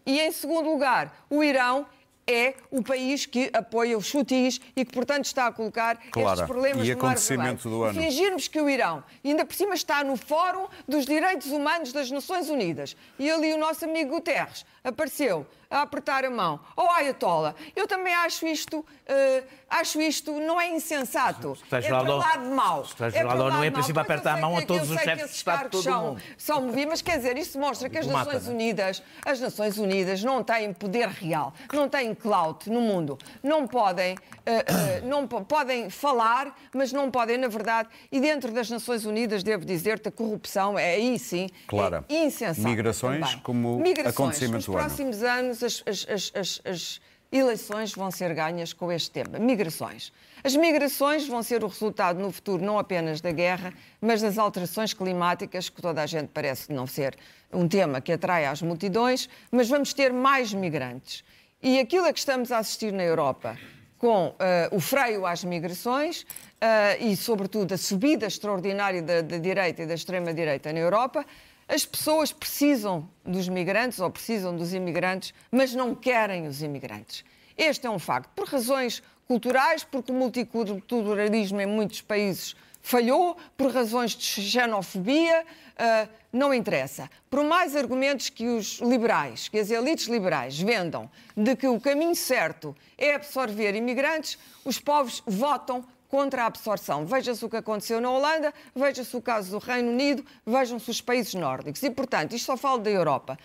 E, em segundo lugar, o Irão é o país que apoia os chutis e que, portanto, está a colocar claro. estes problemas e no acontecimento do ano. Fingirmos que o Irão, ainda por cima, está no Fórum dos Direitos Humanos das Nações Unidas e ali o nosso amigo Guterres apareceu a apertar a mão ao oh, Ayatollah. Eu também acho isto, uh, acho isto não é insensato. É para lá de mau. É para lá não é princípio apertar a mão a todos os chefes de Estado de todo são, o mundo. São movidos, mas quer dizer, isto mostra que as Nações é? Unidas, as Nações Unidas não têm poder real, não têm clout no mundo, não podem, uh, uh, não podem falar, mas não podem, na verdade, e dentro das Nações Unidas, devo dizer-te, a corrupção é aí sim claro. é insensata. Migrações também. como Migrações, acontecimento nos próximos anos as, as, as, as eleições vão ser ganhas com este tema: migrações. As migrações vão ser o resultado no futuro não apenas da guerra, mas das alterações climáticas, que toda a gente parece não ser um tema que atrai às multidões, mas vamos ter mais migrantes. E aquilo a que estamos a assistir na Europa, com uh, o freio às migrações uh, e, sobretudo, a subida extraordinária da direita e da extrema-direita na Europa, as pessoas precisam dos migrantes ou precisam dos imigrantes, mas não querem os imigrantes. Este é um facto. Por razões culturais, porque o multiculturalismo em muitos países falhou, por razões de xenofobia, uh, não interessa. Por mais argumentos que os liberais, que as elites liberais vendam de que o caminho certo é absorver imigrantes, os povos votam contra a absorção. Veja-se o que aconteceu na Holanda, veja-se o caso do Reino Unido, vejam-se os países nórdicos. E, portanto, isto só falo da Europa.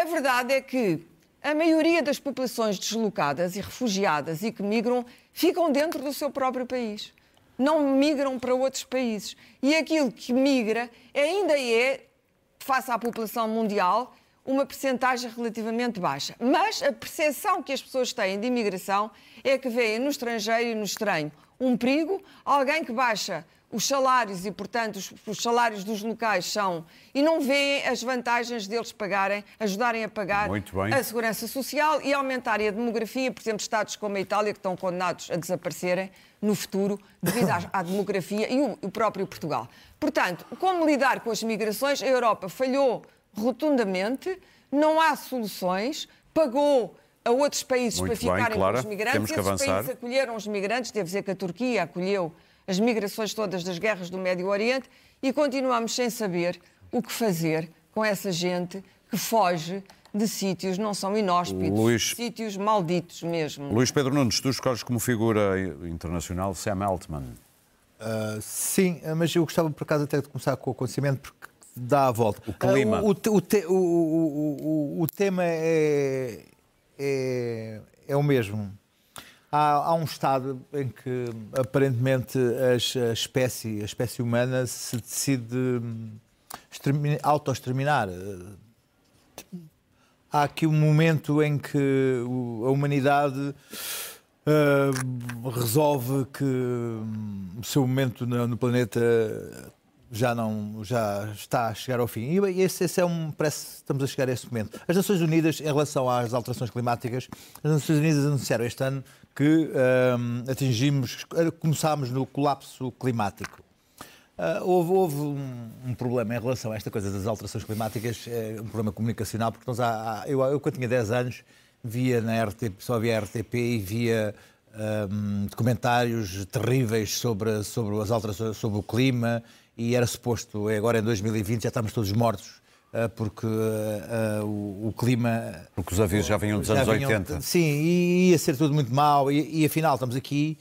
A verdade é que a maioria das populações deslocadas e refugiadas e que migram ficam dentro do seu próprio país. Não migram para outros países. E aquilo que migra ainda é, face à população mundial, uma percentagem relativamente baixa. Mas a percepção que as pessoas têm de imigração é que veem no estrangeiro e no estranho um perigo, alguém que baixa os salários e, portanto, os, os, salários dos locais são e não veem as vantagens deles pagarem, ajudarem a pagar a segurança social e aumentarem a demografia, por exemplo, Estados como a Itália, que estão condenados a desaparecerem no futuro devido à, à demografia e o, o próprio Portugal. Portanto, como lidar com as migrações? A Europa falhou rotundamente, não há soluções, pagou a outros países Muito para ficarem bem, Clara. com os migrantes. Temos que Esses avançar. países acolheram os migrantes, devo dizer que a Turquia acolheu as migrações todas das guerras do Médio Oriente e continuamos sem saber o que fazer com essa gente que foge de sítios não são inóspitos, Luís... sítios malditos mesmo. Luís Pedro Nunes, tu escolhes como figura internacional Sam Altman. Uh, sim, mas eu gostava por acaso até de começar com o acontecimento porque dá a volta. O clima. Uh, o, o, o, o, tema é, é, é o mesmo. Há, há, um estado em que aparentemente a espécie, a espécie humana se decide autoexterminar. Há aqui um momento em que a humanidade uh, resolve que hum, o seu momento no, no planeta já não já está a chegar ao fim. E esse, esse é um parece estamos a chegar a esse momento. As Nações Unidas, em relação às alterações climáticas, as Nações Unidas anunciaram este ano que um, atingimos, começámos no colapso climático. Uh, houve, houve um, um, problema em relação a esta coisa das alterações climáticas, é um problema comunicacional, porque nós há, há, eu, eu, quando tinha 10 anos, via na RTP, só via RTP e via um, documentários terríveis sobre, sobre as alterações, sobre o clima, e era suposto, é agora em 2020, já estamos todos mortos uh, porque uh, o, o, clima. Porque os avisos já vinham dos já anos vinham, 80. Sim, e ia ser tudo muito mau, e, e afinal estamos aqui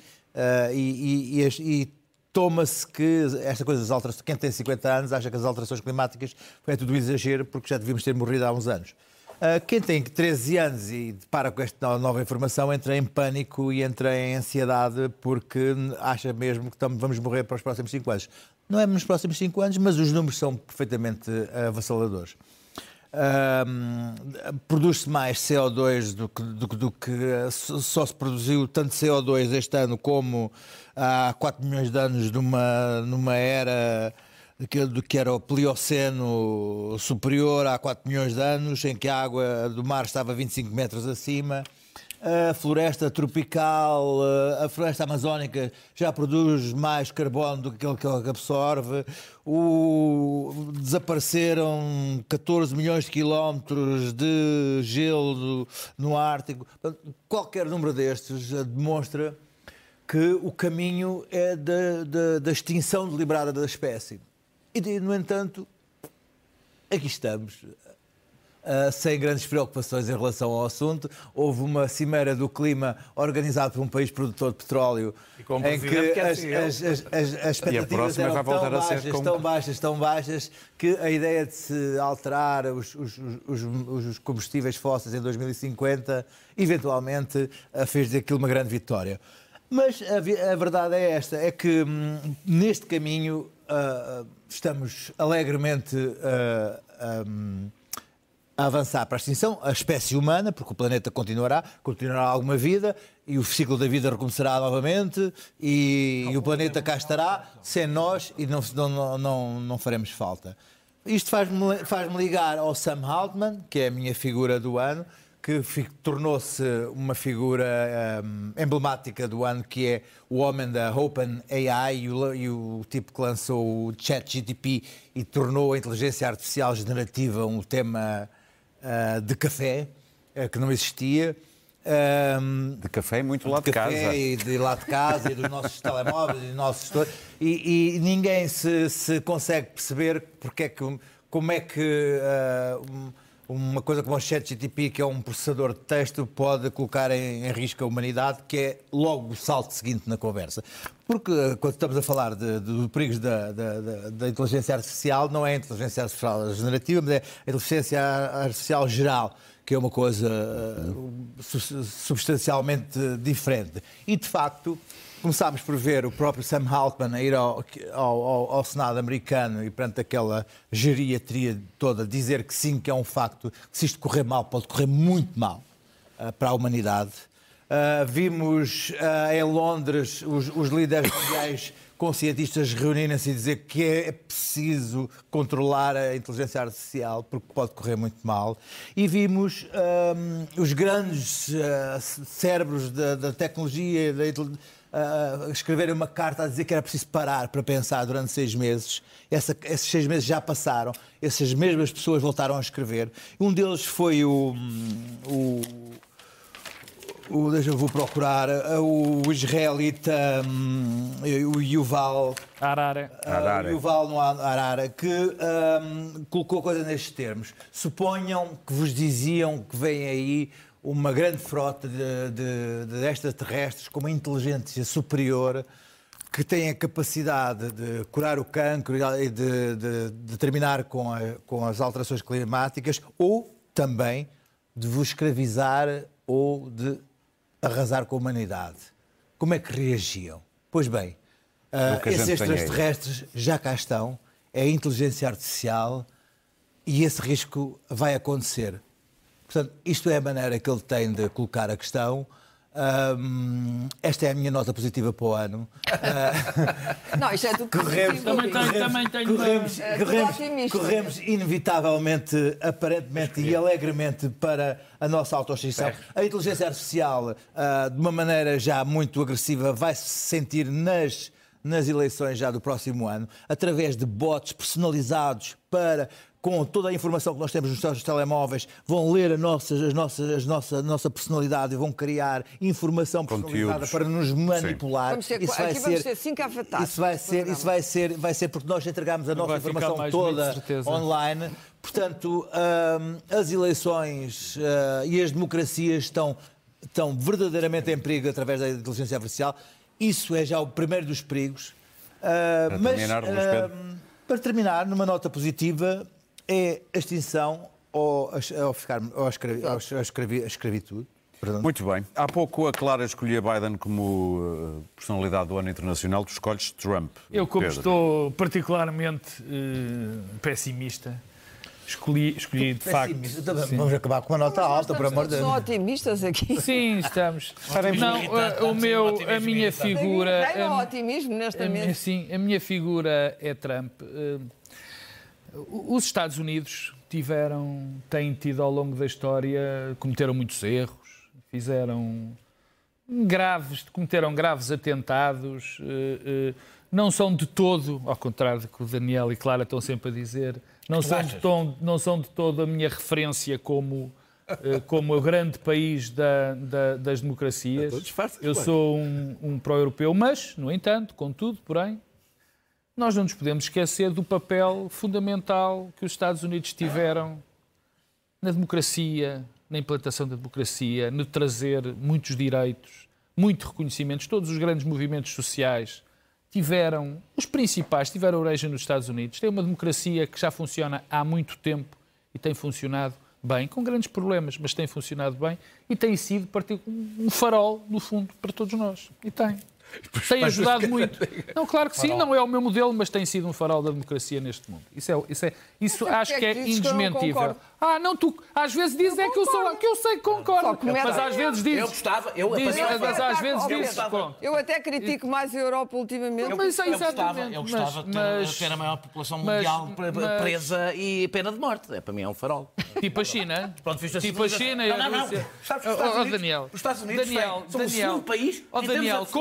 e, e, e toma-se que esta coisa das alterações, quem tem 50 anos acha que as alterações climáticas foi tudo exagero porque já devíamos ter morrido há uns anos. Ah, quem tem 13 anos e depara com esta nova informação entra em pânico e entra em ansiedade porque acha mesmo que vamos morrer para os próximos 5 anos. Não é nos próximos 5 anos, mas os números são perfeitamente avassaladores. Uh, produz-se mais CO2 do que, do, do que, só se produziu tanto CO2 este ano como há 4 milhões de anos numa, numa era do que era o Plioceno superior há 4 milhões de anos, em que a água do mar estava 25 metros acima. A floresta tropical, a floresta amazónica já produz mais carbono do que aquele que absorve. O... Desapareceram 14 milhões de quilómetros de gelo no Ártico. Qualquer número destes demonstra que o caminho é da, da, da extinção deliberada da espécie. E, no entanto, aqui estamos, Uh, sem grandes preocupações em relação ao assunto. Houve uma cimeira do clima organizada por um país produtor de petróleo em que as, as, as, as, expectativas eram tão baixas, como... tão baixas, tão baixas, que a ideia de se alterar os, os, os, os combustíveis fósseis em 2050 eventualmente uh, fez daquilo uma grande vitória. Mas a, a verdade é esta, é que hum, neste caminho uh, estamos alegremente uh, um, a avançar para a extinção, a espécie humana, porque o planeta continuará, continuará alguma vida e o ciclo da vida recomeçará novamente e, e o planeta cá estará sem nós e não, não, não, não faremos falta. Isto faz-me faz ligar ao Sam Altman, que é a minha figura do ano, que tornou-se uma figura um, emblemática do ano, que é o homem da OpenAI e o, e o tipo que lançou o ChatGTP e tornou a inteligência artificial generativa um tema uh, de café, uh, que não existia. Um, de café muito lá de, de casa. E de lá de casa e dos nossos telemóveis e dos nossos... E, e ninguém se, se, consegue perceber porque é que, como é que... Uh, uma coisa como o ChatGTP, que é um processador de texto, pode colocar em, em, risco a humanidade, que é logo o salto seguinte na conversa. Porque eh, quando estamos a falar de, de, de perigos da, da, da, da, inteligência artificial, não é a inteligência artificial generativa, mas é a inteligência artificial geral, que é uma coisa uh, substancialmente diferente. E, de facto, Começámos por ver o próprio Sam Altman a ir ao, ao, ao, Senado americano e, perante aquela geriatria toda, dizer que sim, que é um facto, que se isto correr mal, pode correr muito mal uh, para a humanidade. Uh, vimos uh, em Londres os, os líderes mundiais com cientistas reunirem-se e dizer que é preciso controlar a inteligência artificial porque pode correr muito mal. E vimos um, os grandes uh, cérebros da, da tecnologia, da uh, escreverem uma carta a dizer que era preciso parar para pensar durante seis meses. Essa, esses seis meses já passaram, essas mesmas pessoas voltaram a escrever. Um deles foi o. o o, deixa eu vou procurar o israelita um, o Yuval Arara, uh, Yuval no Arara que um, colocou coisa nestes termos. Suponham que vos diziam que vem aí uma grande frota de, de, de extraterrestres com uma inteligência superior que tem a capacidade de curar o cancro e de, de, de terminar com, a, com as alterações climáticas ou também de vos escravizar ou de arrasar com a humanidade. Como é que reagiam? Pois bem, uh, esses extraterrestres já cá estão, é a inteligência artificial e esse risco vai acontecer. Portanto, isto é a maneira que ele tem de colocar a questão. Ahm, esta é a minha nota positiva para o ano. Não, isto é tudo Corremos. Também tenho- corremos, também tenho corremos, uma- É corremos, corremos inevitavelmente, aparentemente e alegremente para a nossa autoextinção. A inteligência artificial, ah, de uma maneira já muito agressiva, vai se sentir nas, nas eleições já do próximo ano, através de bots personalizados para. Com toda a informação que nós temos nos nossos telemóveis, vão ler a nossa, as nossas, as nossa, a nossa personalidade e vão criar informação personalizada Conteúdos. para nos manipular. Vamos ter- Isso vai aqui vamos ser- ter cinco afetados Isso vai ser, isso vai ser, vai ser porque nós entregamos a nossa informação bonito, toda online. Portanto, hum, as eleições ah, e as democracias estão, estão verdadeiramente em perigo através da inteligência artificial. Isso é já o primeiro dos perigos. Ah, Para mas, terminar, Pedro. para terminar, numa nota positiva, é a extinção ou a, ou ficar, ou a, escravi, ou a escravi- a escravitude. Perdão. Muito bem. Há pouco a Clara escolhia Biden como eh, personalidade do ano internacional. Tu escolhes Trump. Eu, como Pedro. estou particularmente eh, pessimista, escolhi, escolhi de facto. Pessimista. Vamos acabar com uma nota alta, por amor de São Deus. otimistas aqui. Sim, estamos. Não, eh, o meu, a minha figura. Tem um otimismo nesta mesa. sim, a minha figura é Trump. Os Estados Unidos tiveram, têm tido ao longo da história, cometeram muitos erros, fizeram graves, cometeram graves atentados, eh, eh, não são de todo, ao contrário do que o Daniel e Clara estão sempre a dizer, não são de, tom- não são de todo a minha referência como, eh, como o grande país da- da- das democracias. Eu sou um, um pró-europeu, mas, no entanto, contudo, porém, nós não nos podemos esquecer do papel fundamental que os Estados Unidos tiveram na democracia, na implantação da democracia, no trazer muitos direitos, muitos reconhecimentos. Todos os grandes movimentos sociais tiveram, os principais, tiveram origem nos Estados Unidos. Tem uma democracia que já funciona há muito tempo e tem funcionado bem, com grandes problemas, mas tem funcionado bem e tem sido um farol, no fundo, para todos nós. E tem. Tem ajudado muito. Não, claro que sim, não é o meu modelo, mas tem sido um farol da democracia neste mundo. Isso, é, isso, é, isso Mas acho que é é indesmentível. Ah, não, tu às vezes dizes é que eu sou que eu sei que concordo, mas às vezes dizes. Eu gostava, eu, é um mas às vezes Eu dizes. pronto. Eu até critico mais a Europa ultimamente. Mas é eu gostava, exatamente. eu gostava de ter, mas- ter a maior população mas- mundial mas- presa e pena de morte. É, para mim é um farol. Tipo a China. ponto de vista Tipo a China e Não, não, não. Sabes que os Oh, Estados Unidos- Daniel. os Estados Unidos Daniel, são o Daniel. segundo país Oh, Daniel, absolutos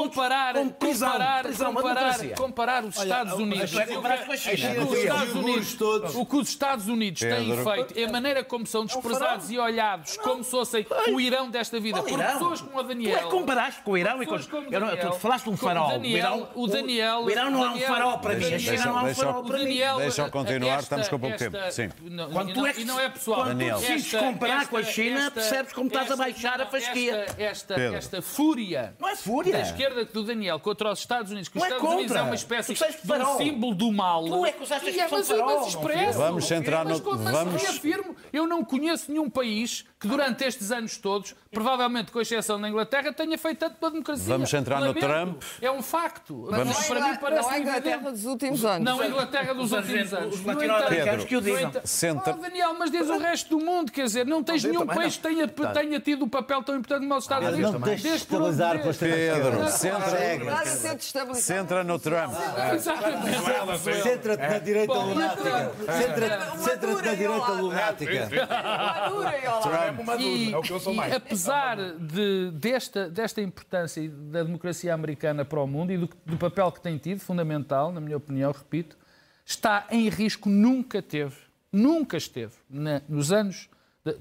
comparar, com prisão, comparar, prisão, comparar, comparar os Estados Unidos. É. O que os Estados Os Unidos, todos. o que os Estados Unidos têm feito e a maneira como são desprezados e olhados como se fossem o Irão desta vida por pessoas como o Tu é Daniel. que comparaste com o Irão e com... Eu não, Daniel. tu falaste de um farol. Daniel, o Irão, o Daniel- o Irão não é um Daniel- farol para mim. A China não é um farol para mim. Daniel, Deixa-o continuar, esta- estamos com pouco tempo. Sim. Quando e tu não- é que- e não é pessoal. quando tu Daniel. decides comparar com a China, percebes como estás a baixar a fasquia. Esta, fúria Não é fúria. da esquerda do Daniel contra os Estados Unidos, que os Não é Estados Unidos contra. é uma espécie de um símbolo do mal. Tu é que usaste a E é, mas, farol, mas expresso. Vamos centrar no- Mas, mas vamos- reafirmo, eu não conheço nenhum país que durante estes anos todos, provavelmente com exceção da Inglaterra, tenha feito tanto pela democracia. Vamos centrar no. Trump. É um facto. Mas Mas não, para é mim parece não é a Inglaterra evidente. dos últimos anos. Não, a Inglaterra dos Os últimos anos. os No latino-americanos que o dizem. Senta- Oh, Daniel, mas diz o resto do mundo, quer dizer, não tens nenhum país que tenha, tenha tido um papel tão importante como os Estados Unidos. não por onde estabilizar com as Pedro, centra, de centra no Trump. Exatamente. Centra-te na direita lunática. Centra-te na direita lunática. Madura lado. E, É o que eu sou mais. apesar de, desta, desta importância da democracia americana para o mundo e do, do papel que tem tido, fundamental, na minha opinião, repito, está em risco, nunca teve, nunca esteve, na- nos anos,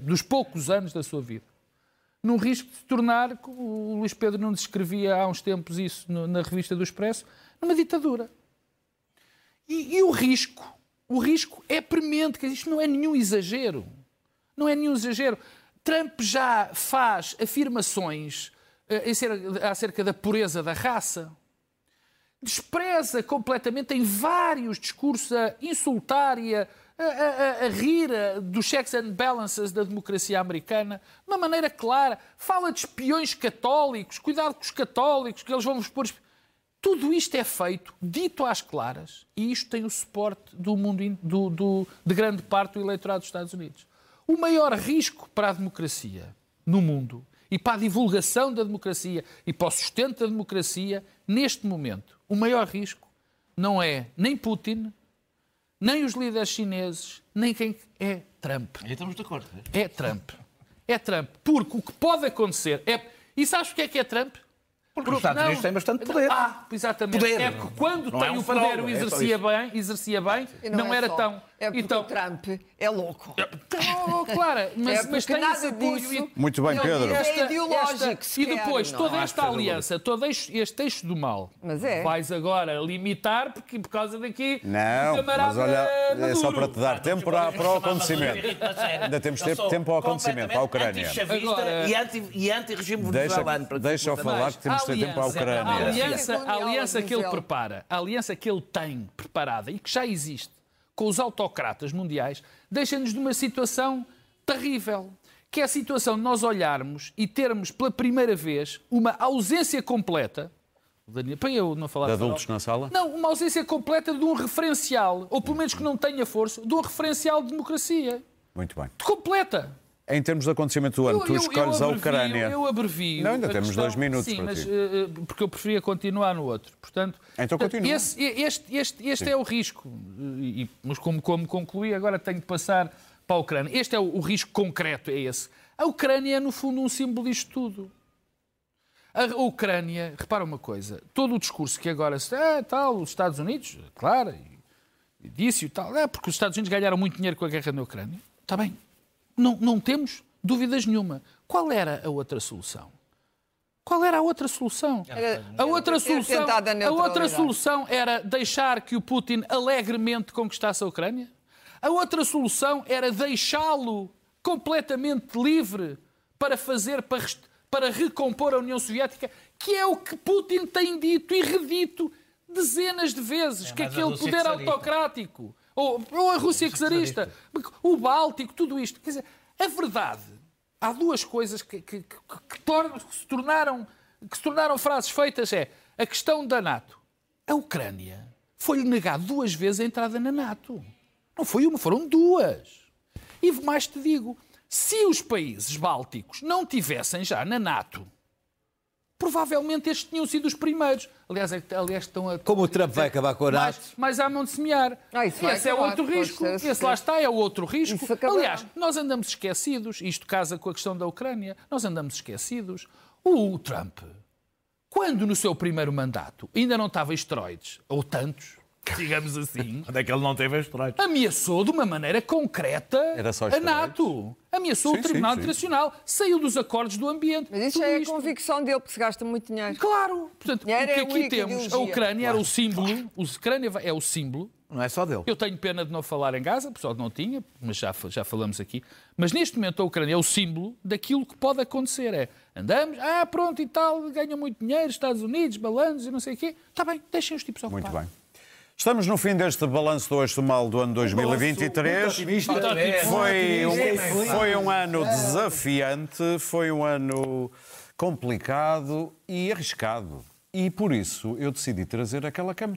dos poucos anos da sua vida, num risco de se tornar, como o Luís Pedro não descrevia há uns tempos isso no- na revista do Expresso, numa ditadura. E, e o risco, o risco é premente, que isto não é nenhum exagero. Não é nenhum exagero. Trump já faz afirmações eh, acerca da pureza da raça. Despreza completamente em vários discursos a insultar e a, a- a- a rir eh, dos checks and balances da democracia americana de uma maneira clara. Fala de espiões católicos, cuidado com os católicos, que eles vão vos pôr. Tudo isto é feito, dito às claras, e isto tem o suporte do mundo, do, do- de grande parte do eleitorado dos Estados Unidos. O maior risco para a democracia no mundo e para a divulgação da democracia e para o sustento da democracia, neste momento, o maior risco não é nem Putin, nem os líderes chineses, nem quem é Trump. Aí estamos de acordo. né? É Trump. É Trump. Porque o que pode acontecer é. E sabes o que é que é Trump? Porque os Estados Unidos têm bastante poder. Ah, exatamente. Poder. É porque quando Não tem é um o poder o é isso. bem, exercia bem, E não, é era só. tão. É porque então, o Trump é louco. Oh, claro, mas, É mas tem nada apoio. disso- Muito bem, Pedro. É ideológico, se e quer, depois, não toda é? esta aliança, todo este, este eixo do mal, Mas é. vais agora limitar porque, por causa daqui. Não, camarada mas olha, é só Maduro. para te dar tempo para, para o acontecimento. Ainda temos tempo, tempo ao acontecimento, à Ucrânia. Agora- E anti- anti-regime Deixa, venezuelano. para deixa eu falar que temos de ter tempo à A Ucrânia. aliança, a aliança que ele prepara, a aliança que ele tem preparada e que já existe com os autocratas mundiais, deixa-nos numa situação terrível. Que é a situação de nós olharmos e termos pela primeira vez uma ausência completa. Daniel, Para eu não falar De adultos na sala? Não, uma ausência completa de um referencial, ou pelo menos que não tenha força, de um referencial de democracia. Muito bem. Completa. Em termos de acontecimento do ano, tu escolhes a abrevio- Ucrânia. Eu abrevio. Não, ainda a temos questão- dois minutos Sim, mas eh, porque eu preferia continuar no outro. Portanto, Então continua. esse- este, este, este é o risco. E- mas como, como concluí, agora tenho de passar para a Ucrânia. Este é o, o risco concreto, é esse. A Ucrânia é, no fundo, um símbolo disto tudo. A Ucrânia, repara uma coisa, todo o discurso que agora se. Ah, tal, os Estados Unidos, claro, disse e tal, é porque os Estados Unidos ganharam muito dinheiro com a guerra na Ucrânia. Está bem. Não, não temos dúvidas nenhuma. Qual era a outra solução? Qual era a outra solução? Era- A outra solução, a outra solução era deixar que o Putin alegremente conquistasse a Ucrânia? A outra solução era deixá-lo completamente livre para fazer, para, para recompor a União Soviética, que é o que Putin tem dito e redito dezenas de vezes, que mais a aquele poder autocrático, ou, ou a Rússia czarista, o Báltico, tudo isto. Quer dizer, a verdade, há duas coisas que, que- que- que tornam- que se tornaram, que se tornaram frases feitas, é a questão da NATO. A Ucrânia foi-lhe negado duas vezes a entrada na NATO. Não foi uma, foram duas. E mais te digo, se os países bálticos não tivessem já na NATO, provavelmente estes tinham sido os primeiros. Aliás, é aliás estão a... Como o Trump vai acabar com a mais, NATO? mais há mão de semear. Ah, Esse é acabar, outro risco. ser, Esse lá está, é o outro risco. Aliás, nós andamos esquecidos, isto casa com a questão da Ucrânia, nós andamos esquecidos. O Trump, quando no seu primeiro mandato ainda não estava esteroides, ou tantos, digamos assim, Onde é que ele não teve estreitos? ameaçou de uma maneira concreta Era só a? NATO. Ameaçou Sim, o Tribunal sim, sim. Internacional. Saiu dos acordos do ambiente. Mas isso é a isto. convicção dele, porque se gasta muito dinheiro. Claro. Portanto, Era o que a aqui temos, a ideologia. Ucrânia era o símbolo, a Ucrânia é o símbolo Não é só dele. eu tenho pena de não falar em Gaza, o pessoal não tinha, mas já, já falamos aqui. Mas neste momento a Ucrânia é o símbolo daquilo que pode acontecer. É andamos, ah, pronto e tal, ganham muito dinheiro, Estados Unidos, balanços e não sei o quê. Está bem, deixem os tipos ocupar. Muito bem. Estamos no fim deste balanço do Eixo do Mal do ano 2023. Foi um, foi um ano desafiante, foi um ano complicado e arriscado. E por isso eu decidi trazer aquela que é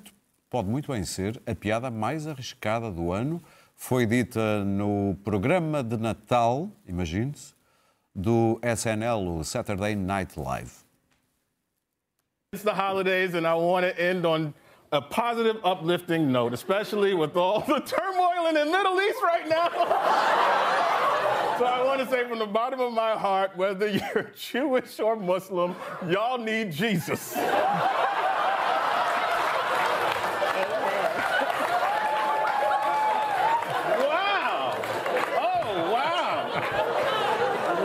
pode muito bem ser a piada mais arriscada do ano. Foi dita no programa de Natal, imagine-se, do SNL, o Saturday Night Live. It's the holidays, and I want to end on a positive, uplifting note, especially with all the turmoil in the Middle East right now. so I want to say from the bottom of my heart, whether you're Jewish or Muslim, y'all need Jesus. wow! Oh, wow!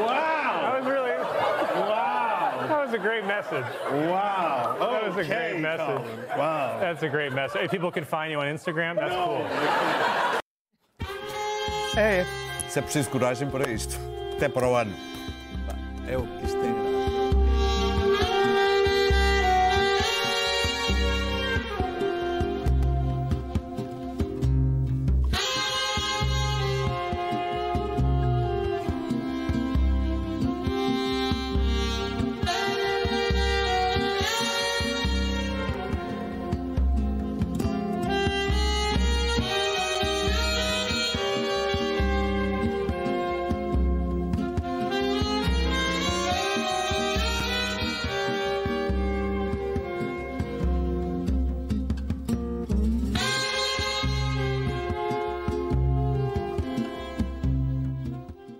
Wow! That was really, Wow! that was a great message. Wow. That was a great message. Colin. Wow. That's a great message. If people can find you on Instagram, that's cool. É, se é preciso coragem para isto. Até para